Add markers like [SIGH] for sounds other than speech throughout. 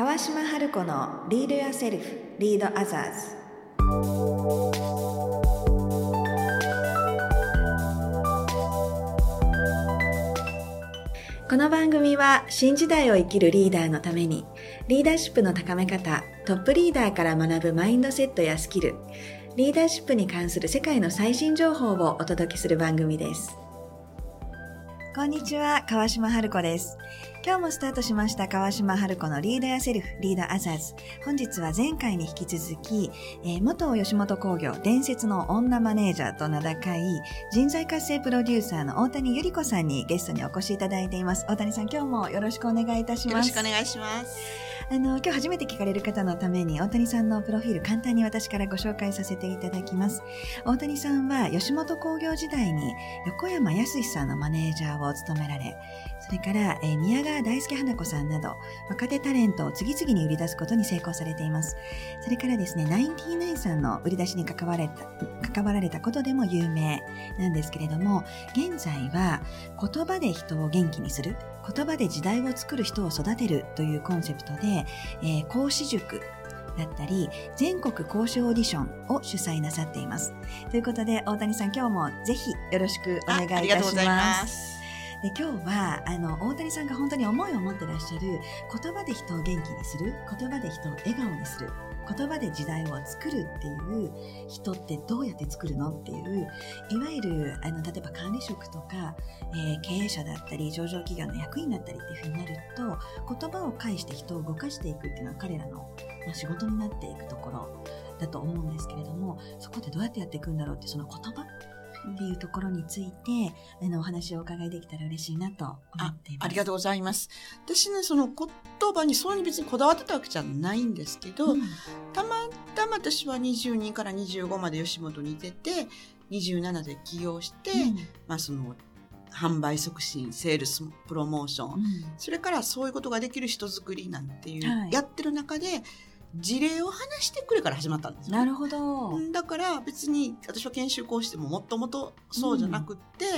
川島春子のリードやセルフリードアザーズこの番組は新時代を生きるリーダーのためにリーダーシップの高め方トップリーダーから学ぶマインドセットやスキルリーダーシップに関する世界の最新情報をお届けする番組です。こんにちは川島春子です。今日もスタートしました川島春子のリーダーやセルフ、リーダーアザーズ。本日は前回に引き続き、えー、元吉本興業伝説の女マネージャーと名高い人材活性プロデューサーの大谷ゆり子さんにゲストにお越しいただいています。大谷さん、今日もよろしくお願いいたします。よろしくお願いします。あの、今日初めて聞かれる方のために大谷さんのプロフィール簡単に私からご紹介させていただきます。大谷さんは吉本興業時代に横山康さんのマネージャーを務められ、それから、えー、宮川大輔花子さんなど、若手タレントを次々に売り出すことに成功されています。それからですね、ナインティナインさんの売り出しに関われた、関わられたことでも有名なんですけれども、現在は言葉で人を元気にする、言葉で時代を作る人を育てるというコンセプトで、えー、講師塾、だったり、全国講師オーディションを主催なさっています。ということで、大谷さん今日もぜひよろしくお願いいたします。で今日はあの大谷さんが本当に思いを持ってらっしゃる言葉で人を元気にする言葉で人を笑顔にする言葉で時代を作るっていう人ってどうやって作るのっていういわゆるあの例えば管理職とか、えー、経営者だったり上場企業の役員だったりっていうふうになると言葉を介して人を動かしていくっていうのは彼らの、まあ、仕事になっていくところだと思うんですけれどもそこでどうやってやっていくんだろうってその言葉っていうところについて、あの、お話をお伺いできたら嬉しいなと思っています。ありがとうございます。私ね、その言葉にそうに別にこだわってたわけじゃないんですけど、うん、たまたま私は22から25まで吉本にいてて、27で起業して、うん、まあその、販売促進、セールス、プロモーション、うん、それからそういうことができる人づくりなんていう、はい、やってる中で、事例を話してくれから始まったんですよ、なるほど。だから別に私は研修講師でももともとそうじゃなくって、うん、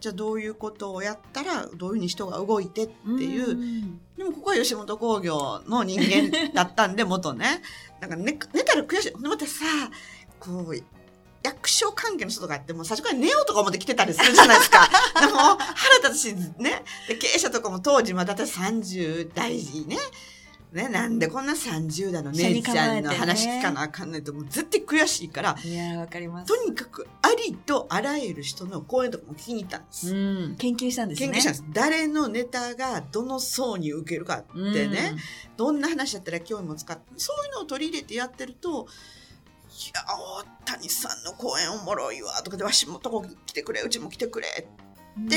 じゃあどういうことをやったらどういうふうに人が動いてっていう、うん、でもここは吉本興業の人間だったんで [LAUGHS] 元ね。なんか寝寝たら悔しい。でまたさ、こう、役所関係の人とかやっても最初から寝ようとか思って来てたりするじゃないですか。[LAUGHS] でも腹立つしね。で経営者とかも当時まだ私30代ね。ね、なんでこんな30代の姉ちゃんの話聞かなあかんないと、もう絶対悔しいから、いやわかります。とにかく、ありとあらゆる人の講演とかも聞きに行ったんです。うん、研究したんですね。研究したんです。誰のネタがどの層に受けるかってね、うん、どんな話だったら興味も使って、そういうのを取り入れてやってると、いや、大谷さんの講演おもろいわ、とかで、わしもとこ来てくれ、うちも来てくれで、うん、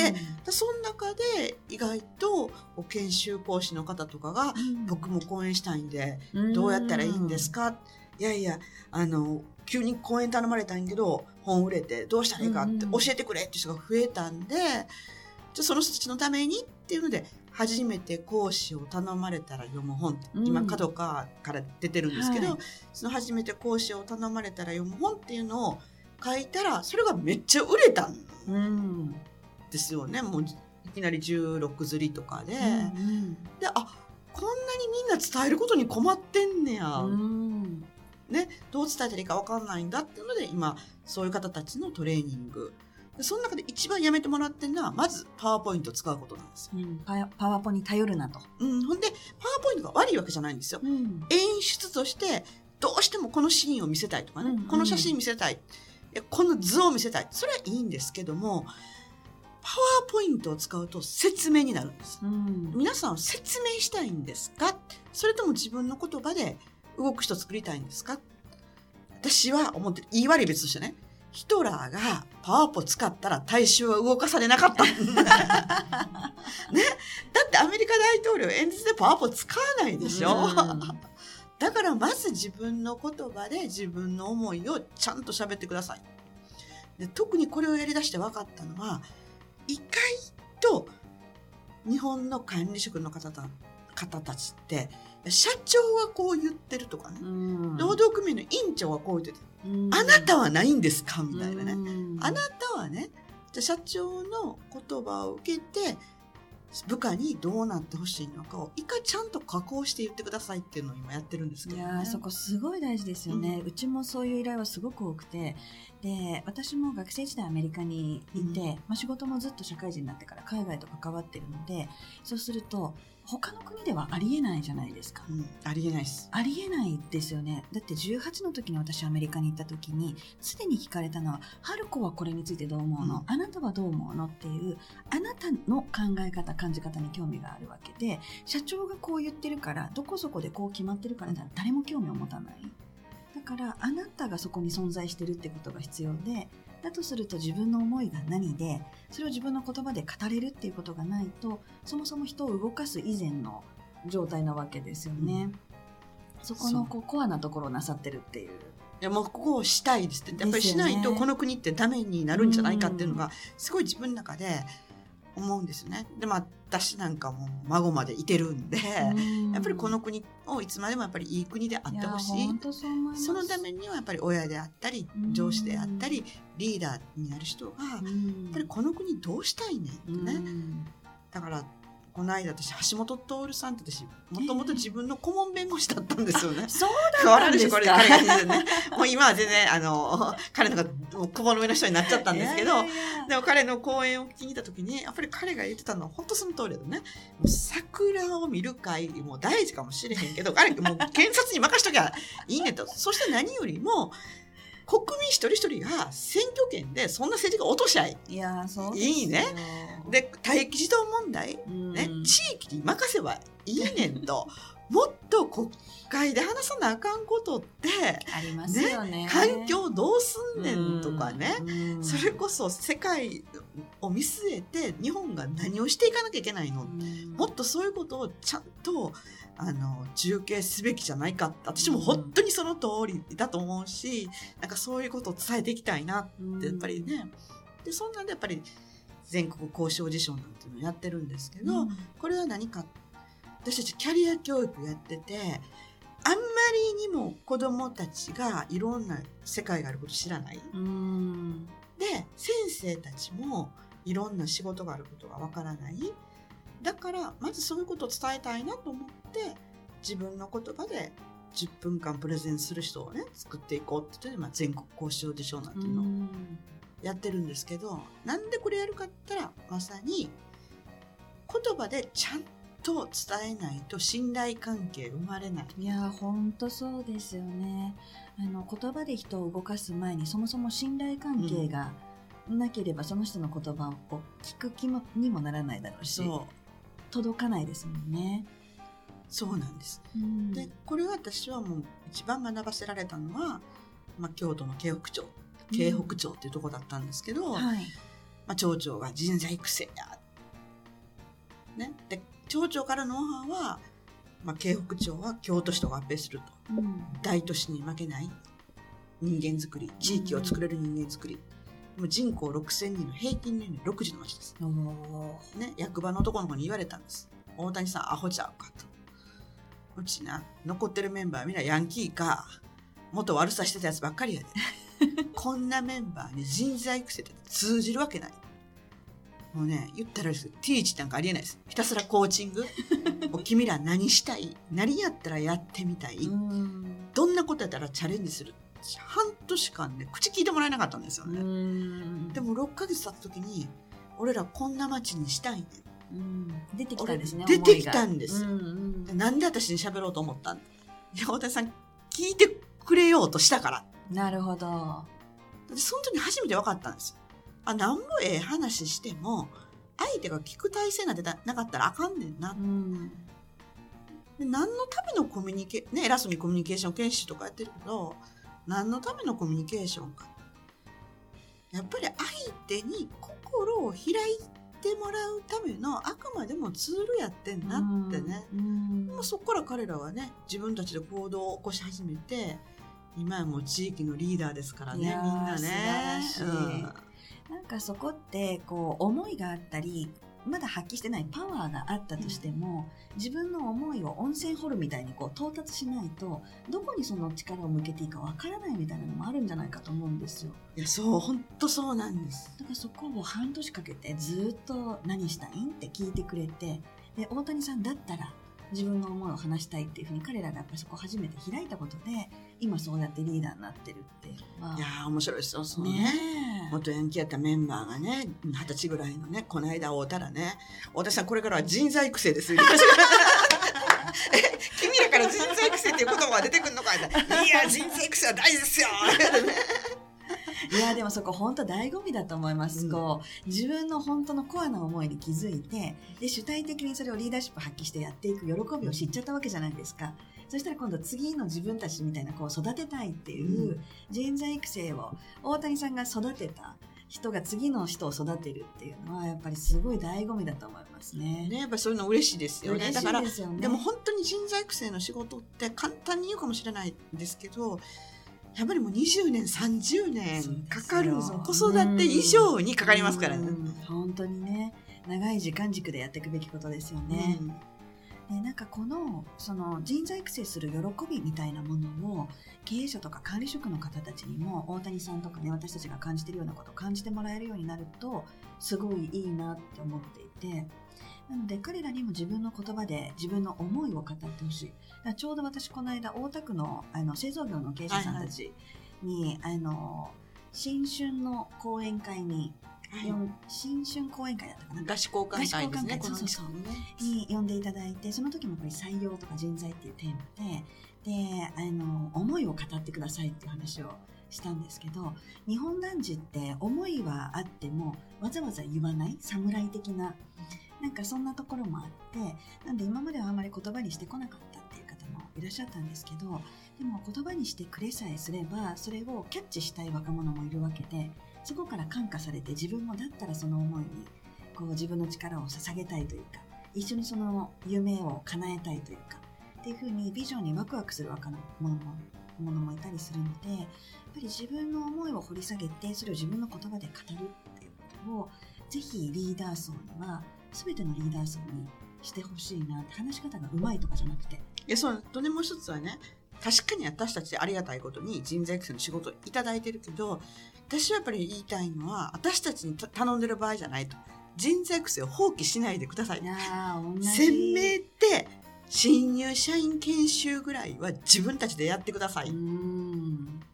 その中で意外と研修講師の方とかが、うん、僕も講演したいんで、どうやったらいいんですか、いやいや、あの、急に講演頼まれたんやけど、本売れてどうしたらいいかって教えてくれって人が増えたんで、じゃその人たちのためにっていうので、初めて講師を頼まれたら読む本、うん、今角川から出てるんですけど、はい、その初めて講師を頼まれたら読む本っていうのを書いたらそれがめっちゃ売れたんですよね。もういきなり16釣りとかで、うんうん、であこんなにみんな伝えることに困ってんねや、うん、ね、どう伝えたらいいか分かんないんだっていうので今そういう方たちのトレーニング。でその中で一番やめてもらってるのはまずパワーポイントを使うことなんですよ、うん、パワポに頼るなと、うん、ほんでパワーポイントが悪いわけじゃないんですよ、うん、演出としてどうしてもこのシーンを見せたいとかね、うんうん、この写真見せたい。この図を見せたい。それはいいんですけどもパワーポイントを使うと説明になるんです。うん、皆さん説明したいんですか？それとも自分の言葉で動く人作りたいんですか？私は思ってる。言い悪い別としてね。ヒトラーがパワーポ使ったら大衆は動かされなかった。[LAUGHS] ね？だってアメリカ大統領演説でパワーポ使わないでしょ？うん、だからまず自分の言葉で自分の思いをちゃんと喋ってください。で特にこれをやりだして分かったのは、意外と日本の管理職の方た方たちって社長はこう言ってるとかね、労働組合の委員長はこう言ってて、あなたはないんですか？みたいなね、あなたはねじゃ社長の言葉を受けて部下にどうなってほしいのかを一回ちゃんと加工して言ってくださいっていうのを今やってるんですけど、ね、いやそこすごい大事ですよね、うん、うちもそういう依頼はすごく多くて。で私も学生時代アメリカにいて、うん、まあ、仕事もずっと社会人になってから海外と関わってるのでそうすると他の国ではありえないじゃないですか、うん、ありえないです。ありえないですよね。だって18の時に私アメリカに行った時にすでに聞かれたのは「春子はこれについてどう思うの、うん、あなたはどう思うの?」っていうあなたの考え方感じ方に興味があるわけで社長がこう言ってるからどこそこでこう決まってるから誰も興味を持たない。だからあなたがそこに存在してるってことが必要でだとすると自分の思いが何でそれを自分の言葉で語れるっていうことがないとそもそも人を動かす以前の状態なわけですよね。うん、そこのこうコアなところをなさってるっていう。いやもうここをしたいですって。やっぱりしないとこの国ってダメになるんじゃないかっていうのがすごい自分の中で思うんですね。でまあ私なんかも孫までいてるんで、やっぱりこの国をいつまでもやっぱりいい国であってほしい。そのためにはやっぱり親であったり上司であったりリーダーになる人がやっぱりこの国どうしたいねんってね。だからこの間私橋本徹さんって私もともと自分の顧問弁護士だったんですよね。そうだったんですか？これ彼がね、もう今は全然あの彼のが顧問の上の人になっちゃったんですけど、でも彼の講演を聞いた時にやっぱり彼が言ってたのは本当その通りだね。もう桜を見る会も大事かもしれへんけど、あれもう検察に任しときゃいいねと。そして何よりも国民一人一人が選挙権でそんな政治が落としゃい。いやそういいね。で、待機児童問題、ね、地域に任せばいいねんと。[LAUGHS] もっと国会で話さなあかんことってありますよね、ね、環境どうすんねんとかね、それこそ世界を見据えて日本が何をしていかなきゃいけないの、もっとそういうことをちゃんとあの重慶すべきじゃないか私も本当にその通りだと思うし、なんかそういうことを伝えていきたいなってやっぱりね、でそんなんでやっぱり全国交渉辞書なんていうのをやってるんですけど、うん、これは何か私たちキャリア教育やっててあんまりにも子どもたちがいろんな世界があること知らない。で先生たちもいろんな仕事があることがわからない。だからまずそういうことを伝えたいなと思って自分の言葉で10分間プレゼンする人をね作っていこうって言って、まあ、全国交渉辞書なんていうのをやってるんですけどなんでこれやるかったらまさに言葉でちゃんと伝えないと信頼関係生まれない。いや本当そうですよね。あの言葉で人を動かす前にそもそも信頼関係がなければ、その人の言葉を聞く気もにもならないだろうし届かないですもんね。そうなんです、うん、でこれは私はもう一番学ばせられたのは、まあ、京都の京北町京北町っていうとこだったんですけど、うん、はい。まあ、町長が人材育成や、ね、で町長からのオファーは、まあ、京北町は京都市と合併すると、うん、大都市に負けない。人間づくり地域を作れる人間づくり、もう人口6000人の平均年齢6時の町です、ね、役場のとこの子に言われたんです。大谷さんアホちゃうかと。うちな残ってるメンバーみんなヤンキーか。元悪さしてたやつばっかりやで [LAUGHS] こんなメンバーに人材育成って通じるわけない。もうね言ったらですティーチなんかありえないです。ひたすらコーチング。[LAUGHS] 君ら何したい？何やったらやってみたい？どんなことやったらチャレンジする？半年間ね口聞いてもらえなかったんですよね。でも6ヶ月経った時に俺らこんな街にしたいね。うん、出てきたんですね出てきたんです、うんうん、なんで私に喋ろうと思ったん？大谷さん聞いてくれようとしたからなるほど。その時初めて分かったんですあなんもええ話しても相手が聞く体制なんてなかったらあかんねんな、うん、で何のためのコミュニケね偉そうにコミュニケーション研修とかやってるけど何のためのコミュニケーションか。やっぱり相手に心を開いてもらうためのあくまでもツールやってんなってね、もうそこから彼らはね自分たちで行動を起こし始めて今はもう地域のリーダーですからねみんなね。うん、なんかそこってこう思いがあったりまだ発揮してないパワーがあったとしても、自分の思いを温泉掘るみたいにこう到達しないとどこにその力を向けていいかわからないみたいなのもあるんじゃないかと思うんですよ。いやそう本当そうなんです。だからそこを半年かけてずっと何したいんって聞いてくれてで大谷さんだったら自分の思いを話したいっていうふうに彼らがやっぱりそこを初めて開いたことで今そうやってリーダーになってるっていうのは。いやー面白いですよそうね。ねえ。元ヤンキーやったメンバーがね二十歳ぐらいのねこの間会うたらね大田さんこれからは人材育成です [LAUGHS] 君らから人材育成っていう言葉が出てくるのかいや人材育成は大事ですよいやでもそこ本当醍醐味だと思います、うん。こう自分の本当のコアな思いに気づいてで主体的にそれをリーダーシップ発揮してやっていく喜びを知っちゃったわけじゃないですか。そしたら今度次の自分たちみたいなこう育てたいっていうう人材育成を大谷さんが育てた人が次の人を育てるっていうのはやっぱりすごい醍醐味だと思いますね。ねやっぱりそういうの嬉しいですよね。だからいですよね。でも本当に人材育成の仕事って簡単に言うかもしれないんですけどやっぱりもう20年30年かかるんですよ。子育て以上にかかりますからね。うん。本当にね。長い時間軸でやっていくべきことですよね。うん。でなんかこのその人材育成する喜びみたいなものを経営者とか管理職の方たちにも大谷さんとかね私たちが感じてるようなことを感じてもらえるようになるとすごいいいなって思っていてなので彼らにも自分の言葉で自分の思いを語ってほしい。ちょうど私この間大田区のあの製造業の経営者さんたちに、あの新春の講演会に、よん新春講演会だったかな。合詞交換会ですね。そうそうそう。ねに呼んでいただいてその時もこれ採用とか人材っていうテーマでであの思いを語ってくださいっていう話をしたんですけど日本男児って思いはあってもわざわざ言わない？侍的ななんかそんなところもあってなんで今まではあんまり言葉にしてこなかったっていう方もいらっしゃったんですけどでも言葉にしてくれさえすればそれをキャッチしたい若者もいるわけでそこから感化されて自分もだったらその思いにこう自分の力を捧げたいというか一緒にその夢を叶えたいというかっていうふうにビジョンにワクワクする若者もものもいたりするのでやっぱり自分の思いを掘り下げてそれを自分の言葉で語るっていうことをぜひリーダー層には全てのリーダー層にしてほしいなって話し方がうまいとかじゃなくて。いやそうとねもう一つはね確かに私たちありがたいことに人材育成の仕事をいただいてるけど私はやっぱり言いたいのは私たちにた頼んでる場合じゃないと。人材育成を放棄しないでください。鮮明って新入社員研修ぐらいは自分たちでやってください、うー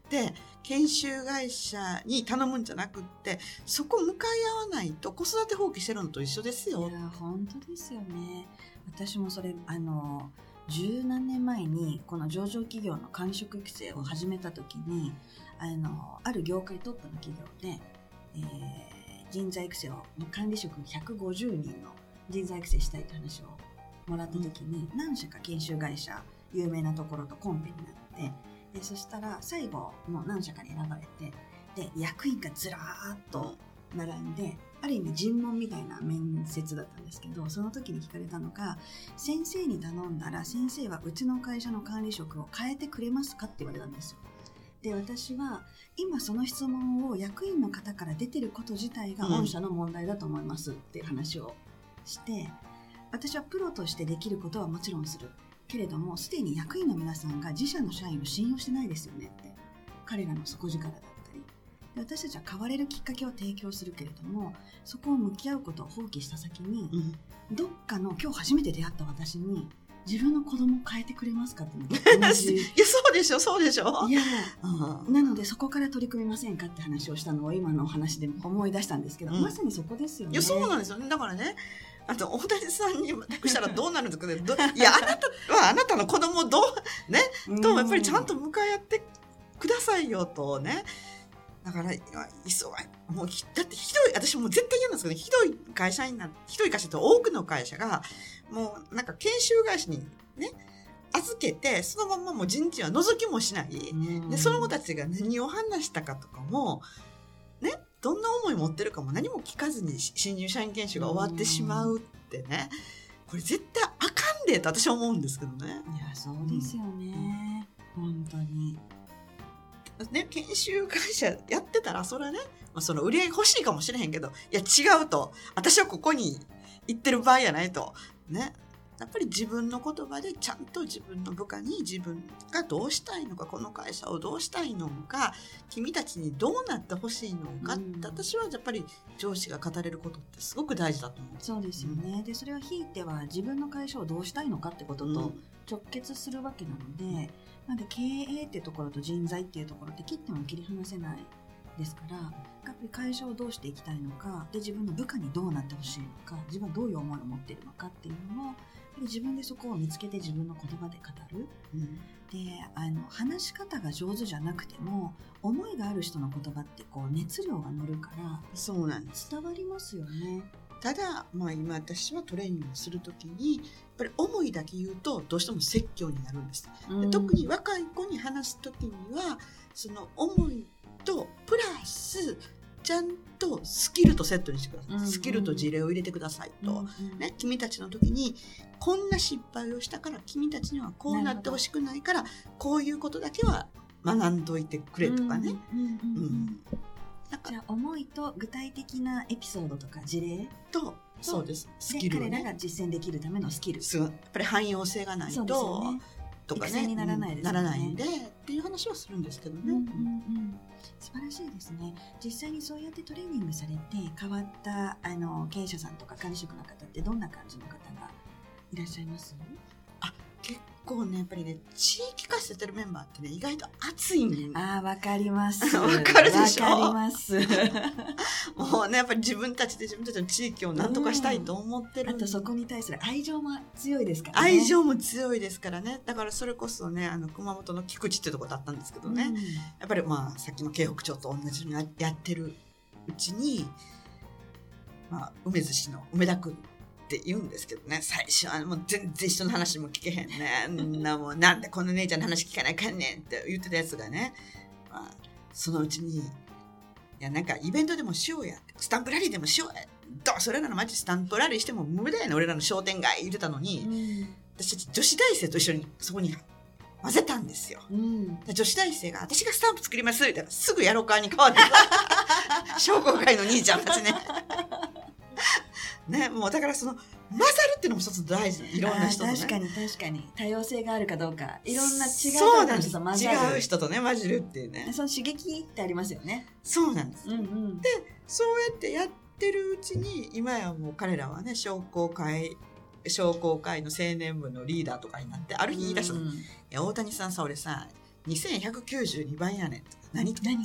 んで研修会社に頼むんじゃなくってそこ向かい合わないと子育て放棄してるのと一緒ですよ。いや本当ですよね。私もそれあの十何年前にこの上場企業の管理職育成を始めた時にあのある業界トップの企業で、えー人材育成を管理職150人の人材育成したいって話をもらった時に、何社か研修会社有名なところとコンペになってでそしたら最後の何社かに選ばれてで役員がずらーっと並んである意味尋問みたいな面接だったんですけどその時に聞かれたのが先生に頼んだら先生はうちの会社の管理職を変えてくれますかって言われたんですよ。で私は今その質問を役員の方から出てること自体がうん。御社の問題だと思いますって話をして、私はプロとしてできることはもちろんするけれどもすでに役員の皆さんが自社の社員を信用してないですよねって。彼らの底力だったり。で私たちは変われるきっかけを提供するけれどもそこを向き合うことを放棄した先にうん。どっかの今日初めて出会った私に自分の子供を変えてくれますかってい [LAUGHS] やそうでしょそうでしょ。いや。うん。なのでそこから取り組みませんかって話をしたのを今のお話で思い出したんですけど、うん。まさにそこですよね。いやそうなんですよね。だからねあと大谷さんに託したらどうなるんですかね？どいやあなたはあなたの子供をどうね？うん。とやっぱりちゃんと向かい合ってくださいよとね。だからいや急がもうひだってひどい私もう絶対嫌なんですけどひどい会社になひどい会社って多くの会社がもうなんか研修会社にね預けてそのままもう人事は覗きもしない、うん。でその子たちが何を話したかとかもね？どんな思い持ってるかも何も聞かずにし新入社員研修が終わってしまうってねこれ絶対あかんでと私は思うんですけどね。いやそうですよね、本当に。ね研修会社やってたらそれはね、まあ、その売り上げ欲しいかもしれへんけどいや違うと私はここに言ってる場合やないと。ね。やっぱり自分の言葉でちゃんと自分の部下に自分がどうしたいのかこの会社をどうしたいのか君たちにどうなってほしいのかって、うん私はやっぱり上司が語れることってすごく大事だと思う。そうですよね。で、それはひいては自分の会社をどうしたいのかってことと直結するわけなので、なんで経営っていうところと人材っていうところって切っても切り離せないですから、やっぱり会社をどうしていきたいのか、で、自分の部下にどうなってほしいのか、自分はどういう思いを持っているのかっていうのを、自分でそこを見つけて自分の言葉で語る。うんであの話し方が上手じゃなくても思いがある人の言葉ってこう熱量が乗るからそうなんです伝わりますよね。ただ、まあ、今私はトレーニングをするときにやっぱり思いだけ言うとどうしても説教になるんです。で特に若い子に話す時にはその思いとプラスちゃんとスキルとセットにしてください、うんうんスキルと事例を入れてくださいと、うんうんね、君たちの時にこんな失敗をしたから君たちにはこうなってほしくないからこういうことだけは学んどいてくれとかね、じゃあ思いと具体的なエピソードとか事例とそうです。スでキルを彼らがね実践できるためのスキル。やっぱり汎用性がないと、ね。とかねにならないですねならないんでっていう話はするんですけどね。うんうんうん素晴らしいですね。実際にそうやってトレーニングされて変わったあの経営者さんとか管理職の方ってどんな感じの方がいらっしゃいます？結構ねやっぱりね地域化してるメンバーってね意外と熱いんああわかります。[LAUGHS] わかるでしょ？わかります。[LAUGHS] もうねやっぱり自分たちで自分たちの地域を何とかしたいと思ってる、あとそこに対する愛情も強いですからね。愛情も強いですからねだからそれこそねあの熊本の菊池ってとこだったんですけどね、やっぱりまあさっきの京北町と同じようにややってるうちに、まあ、梅津市の梅田君って言うんですけどね。最初はもう全然人の話も聞けへんね。んなもうなんでこの姉ちゃんの話聞かないかんねんって言ってたやつがね、まあ、そのうちに「いやなんかイベントでもしようや」スタンプラリーでもしようや」どうそれらのマジスタンプラリーしても無駄やねん。俺らの商店街言ってたのに、うん。私たち女子大生と一緒にそこに混ぜたんですよ。うん。で女子大生が「私がスタンプ作ります」みたいな。すぐやろうかに変わって。[LAUGHS] 商工会の兄ちゃんたちね。ねもうだからその混ざるっていうのも一つ大事。いろんな人とね。確かに確かに。多様性があるかどうか。いろんな違う人と違う人とね混じるっていうね。その刺激ってありますよね。そうなんです。うんうん。そうやってやってるうちに今やもう彼らはね商工会商工会の青年部のリーダーとかになってある日言い出したうん。や大谷さんさ俺さ2192番やねん」何？何？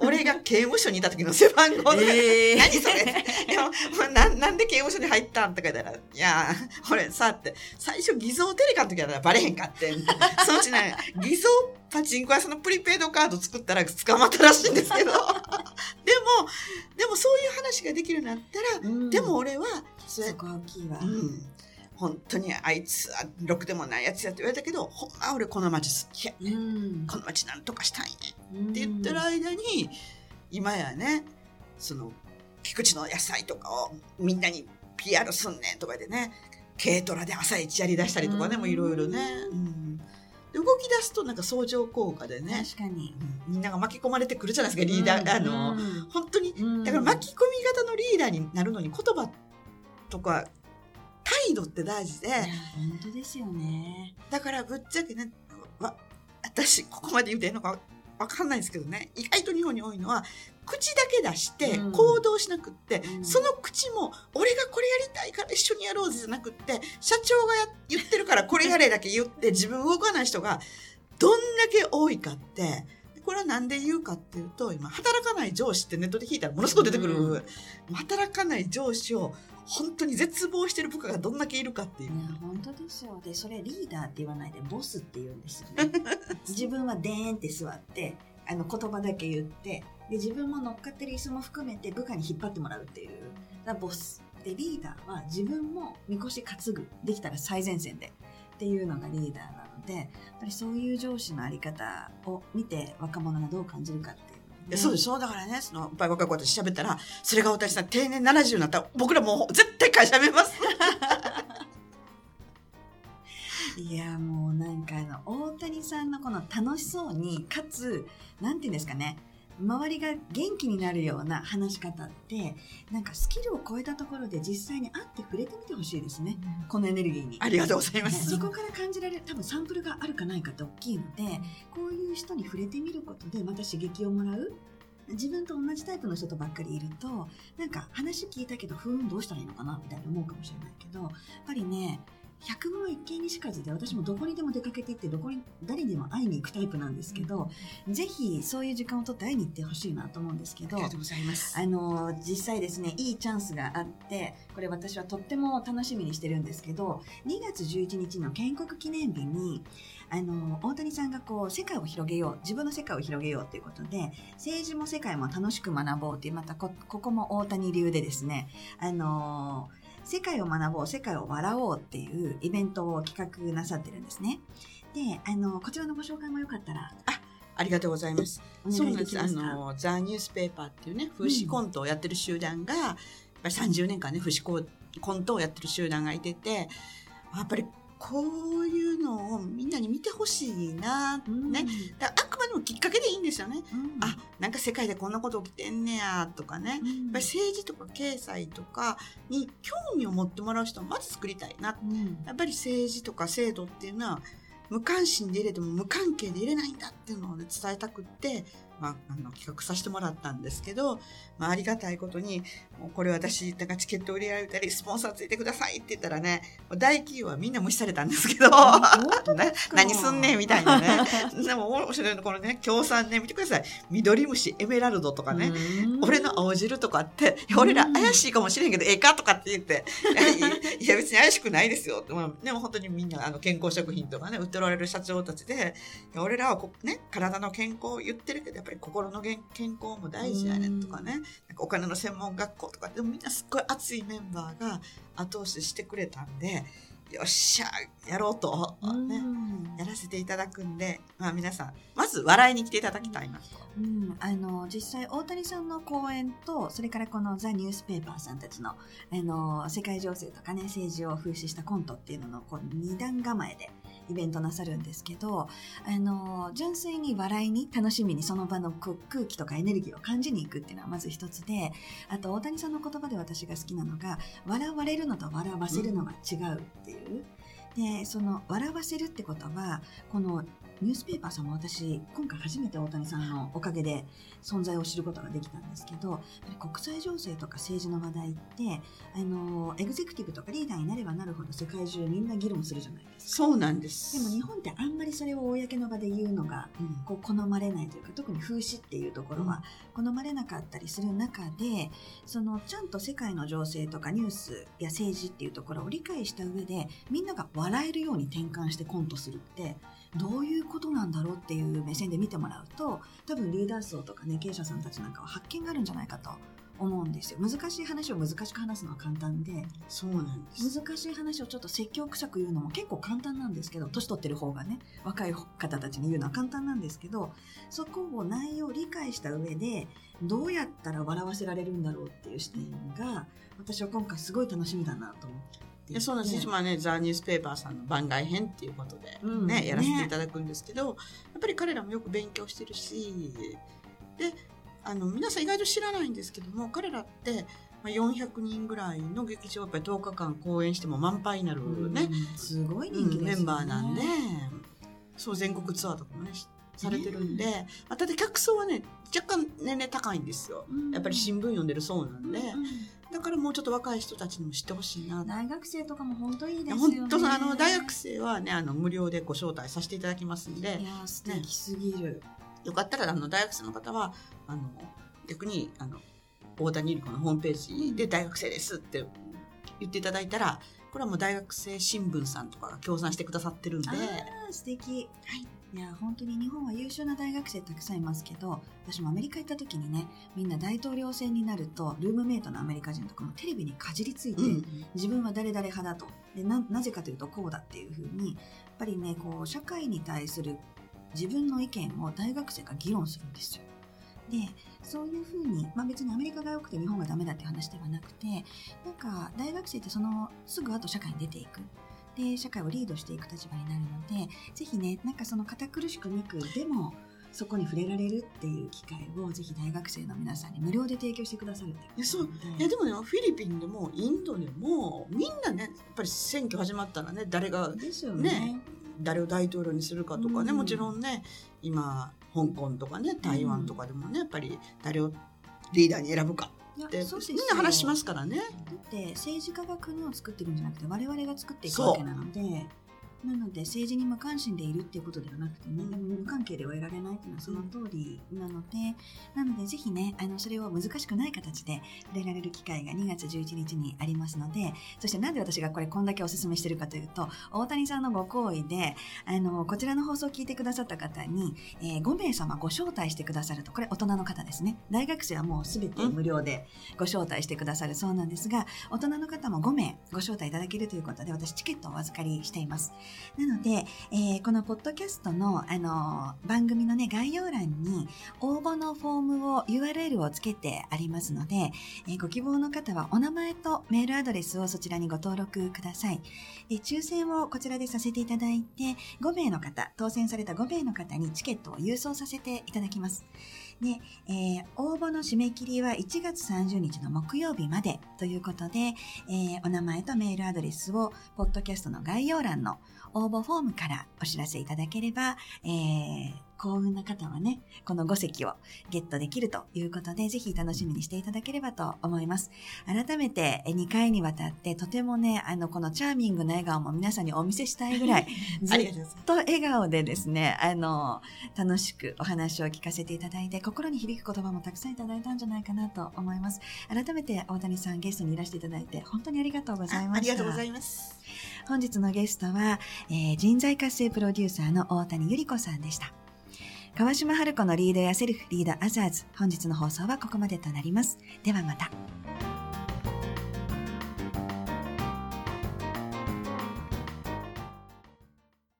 俺が刑務所にいた時の背番号とか、えー。[LAUGHS] 何それ？いやもうななんで刑務所に入ったんとか言ったら「いや俺さ」って最初偽造テレカの時はバレへんかってん。[LAUGHS] そのうちね偽造パチンコ屋さんのプリペイドカード作ったら捕まったらしいんですけど。[LAUGHS] でもでもそういう話ができるようになったら、うん。でも俺はそうやそこは大きいわ。うん本当にあいつはろくでもないやつやって言われたけどほんま俺この町好きやうん。この町なんとかしたいねっって言ってる間に今やねその菊池の野菜とかをみんなに PR すんねんとかでね軽トラで朝一やりだしたりとかねうん。もういろいろね、うん。で動き出すとなんか相乗効果でね、確かに。うん。みんなが巻き込まれてくるじゃないですかリーダー、あのうん。本当にうん。だから巻き込み型のリーダーになるのに言葉とか態度って大事で、本当ですよね。だからぶっちゃけねわ私ここまで言うていいのかわかんないですけどね。意外と日本に多いのは口だけ出してうん。行動しなくって、うん。その口も俺がこれやりたいから一緒にやろうぜじゃなくって社長がや言ってるからこれやれだけ言って [LAUGHS] 自分動かない人がどんだけ多いかってこれは何で言うかっていうと今働かない上司ってネットで聞いたらものすごい出てくる、うん。働かない上司を本当に絶望してる部下がどんだけいるかっていうい。や本当ですよ。でそれリーダーって言わないでボスって言うんですよね。[LAUGHS] 自分はでーんって座ってあの言葉だけ言ってで自分も乗っかってる椅子も含めて部下に引っ張ってもらうっていうだボスでリーダーは自分もみこし担ぐできたら最前線でっていうのがリーダーなのでやっぱりそういう上司のあり方を見て若者がどう感じるかってね、そうです。そうだからねそのいっぱい若い子たち喋ったらそれが大谷さん定年70になったら僕らもう絶対会社辞めます。[LAUGHS] いやもうなんかあの大谷さんのこの楽しそうにかつなんていうんですかね周りが元気になるような話し方ってなんかスキルを超えたところで実際に会って触れてみてほしいですねこのエネルギーに。ありがとうございまねす。そこから感じられる多分サンプルがあるかないかって大きいのでこういう人に触れてみることでまた刺激をもらう自分と同じタイプの人とばっかりいるとなんか話聞いたけどふーんどうしたらいいのかなみたいに思うかもしれないけどやっぱりね百聞は一見にしかずで私もどこにでも出かけていってどこに誰にでも会いに行くタイプなんですけど、ぜひそういう時間を取って会いに行ってほしいなと思うんですけどありがとうございます。あの実際ですねいいチャンスがあってこれ私はとっても楽しみにしてるんですけど2月11日の建国記念日にあの大谷さんがこう世界を広げよう自分の世界を広げようということで政治も世界も楽しく学ぼうっていうまたこここも大谷流でですねあの世界を学ぼう世界を笑おうっていうイベントを企画なさってるんですね。であのこちらのご紹介もよかったらありがとうございます。そうなんです。あの、ザ・ニュースペーパーっていうね、風刺コントをやってる集団が、やっぱり30年間ね、風刺ココントをやってる集団がいてて、やっぱりこういうのをみんなに見てほしいな、ね。だからあくまでもきっかけでいいんですよね。うんあ、なんか世界でこんなこと起きてんねや、とかね。やっうんぱり政治とか経済とかに興味を持ってもらう人をまず作りたいな。うんやっぱり政治とか制度っていうのは無関心で入れても無関係で入れないんだっていうのを、ね、伝えたくって、まあ、あの企画させてもらったんですけど、まあ、ありがたいことにこれ私なんかチケット売り上げたりスポンサーついてくださいって言ったらね大企業はみんな無視されたんですけど [LAUGHS] な何すんねんみたいなね。[LAUGHS] でも面白いのこのね協賛ね見てください。緑虫エメラルドとかね、うん。俺の青汁とかって、俺ら怪しいかもしれんけど、ええかとかって言って、いや別に怪しくないですよって。まあでも本当にみんなあの健康食品とかね、売っておられる社長たちで、俺らはこね、体の健康を言ってるけど、やっぱり心の健健康も大事やねんとかね、なんかお金の専門学校とか、でもみんなすっごい熱いメンバーが後押ししてくれたんで、よっしゃ、やろうと、らせていただくんで、まあ皆さん、まず笑いに来ていただきたいなと。うん、あの実際大谷さんの講演とそれからこのザ・ニュースペーパーさんたちのあの世界情勢とかね政治を風刺したコントっていうののこう二段構えでイベントなさるんですけどあの純粋に笑いに楽しみにその場の空気とかエネルギーを感じに行くっていうのはまず一つであと大谷さんの言葉で私が好きなのが笑われるのと笑わせるのが違うっていう。でその笑わせるってことはこのニュースペーパーさんも私今回初めて大谷さんのおかげで存在を知ることができたんですけど国際情勢とか政治の話題ってあのエグゼクティブとかリーダーになればなるほど世界中みんな議論するじゃないですか。そうなんです。でも日本ってあんまりそれを公の場で言うのがうんこう好まれないというか特に風刺っていうところは好まれなかったりする中でそのちゃんと世界の情勢とかニュースや政治っていうところを理解した上でみんなが笑えるように転換してコントするってどういうことなんだろうっていう目線で見てもらうと多分リーダー層とかね経営者さんたちなんかは発見があるんじゃないかと思うんですよ。難しい話を難しく話すのは簡単で。そうなんです。難しい話をちょっと説教臭く言うのも結構簡単なんですけど年取ってる方がね若い方たちに言うのは簡単なんですけどそこを内容を理解した上でどうやったら笑わせられるんだろうっていう視点が私は今回すごい楽しみだなと思っていてでそうなんです、まあね、ザ・ニュースペーパーさんの番外編っていうことで、ねうん。やらせていただくんですけど、やっぱり彼らもよく勉強してるしであの皆さん意外と知らないんですけども彼らって、まあ、400人ぐらいの劇場をやっぱり10日間公演しても満杯になるね、うん。すごいうん人気ですよね。メンバーなんで。そう全国ツアーとかもねしされてるんで、まあ、ただ客層はね若干年齢高いんですよ。うん。やっぱり新聞読んでるそうなんで、うんだからもうちょっと若い人たちにも知ってほしいな。大学生とかも本当いいですよね。本当あの大学生はねあの無料でご招待させていただきますんで。いや素敵すぎる、よかったらあの大学生の方はあの逆にあの大谷由里子のホームページで大学生ですって言っていただいたらこれはもう大学生新聞さんとかが協賛してくださってるんで。素敵、い、や本当に日本は優秀な大学生たくさんいますけど私もアメリカ行った時にねみんな大統領選になるとルームメイトのアメリカ人とかもテレビにかじりついて、うん。自分は誰々派だと。でななぜかというとこうだっていうふうにやっぱりねこう社会に対する自分の意見を大学生が議論するんですよ。でそういうふうに、まあ、別にアメリカが良くて日本がダメだっていう話ではなくてなんか大学生ってそのすぐ後社会に出ていくで社会をリードしていく立場になるのでぜひねなんかその堅苦しくなくでもそこに触れられるっていう機会をぜひ大学生の皆さんに無料で提供してくださるってそういやでもねフィリピンでもインドでもみんなねやっぱり選挙始まったらね誰がですよね。ね誰を大統領にするかとかね、うん。もちろんね今香港とかね台湾とかでもねやっぱり誰をリーダーに選ぶかってそうですみんな話しますからね。だって政治家が国を作ってるんじゃなくて我々が作っていくわけなのでなので政治に無関心でいるっていうことではなくてね、でも無関係ではいられないっていうのはその通りなので、なのでぜひねあのそれを難しくない形で触れられる機会が2月11日にありますのでそしてなんで私がこれこんだけお勧めしてるかというと大谷さんのご好意であのこちらの放送を聞いてくださった方に、えー5名様ご招待してくださるとこれ大人の方ですね。大学生はもう全て無料でご招待してくださるそうなんですが大人の方も5名ご招待いただけるということで私チケットをお預かりしていますなので、えーこのポッドキャストの、あのー番組のね概要欄に応募のフォームを URL をつけてありますので、えーご希望の方はお名前とメールアドレスをそちらにご登録ください。で抽選をこちらでさせていただいて5名の方当選された5名の方にチケットを郵送させていただきます。で、えー応募の締め切りは1月30日の木曜日までということで、えーお名前とメールアドレスをポッドキャストの概要欄の応募フォームからお知らせいただければ、えー幸運な方はね、この5席をゲットできるということで、ぜひ楽しみにしていただければと思います。改めて2回にわたって、とてもね、あの、このチャーミングな笑顔も皆さんにお見せしたいぐらい、[LAUGHS] ずっと笑顔でですね、あの、楽しくお話を聞かせていただいて、心に響く言葉もたくさんいただいたんじゃないかなと思います。改めて大谷さんゲストにいらしていただいて、本当にありがとうございました。あありがとうございます。本日のゲストは、えー人材活性プロデューサーの大谷ゆり子さんでした。川島春子のリードやセルフリードアザーズ。本日の放送はここまでとなります。ではまた。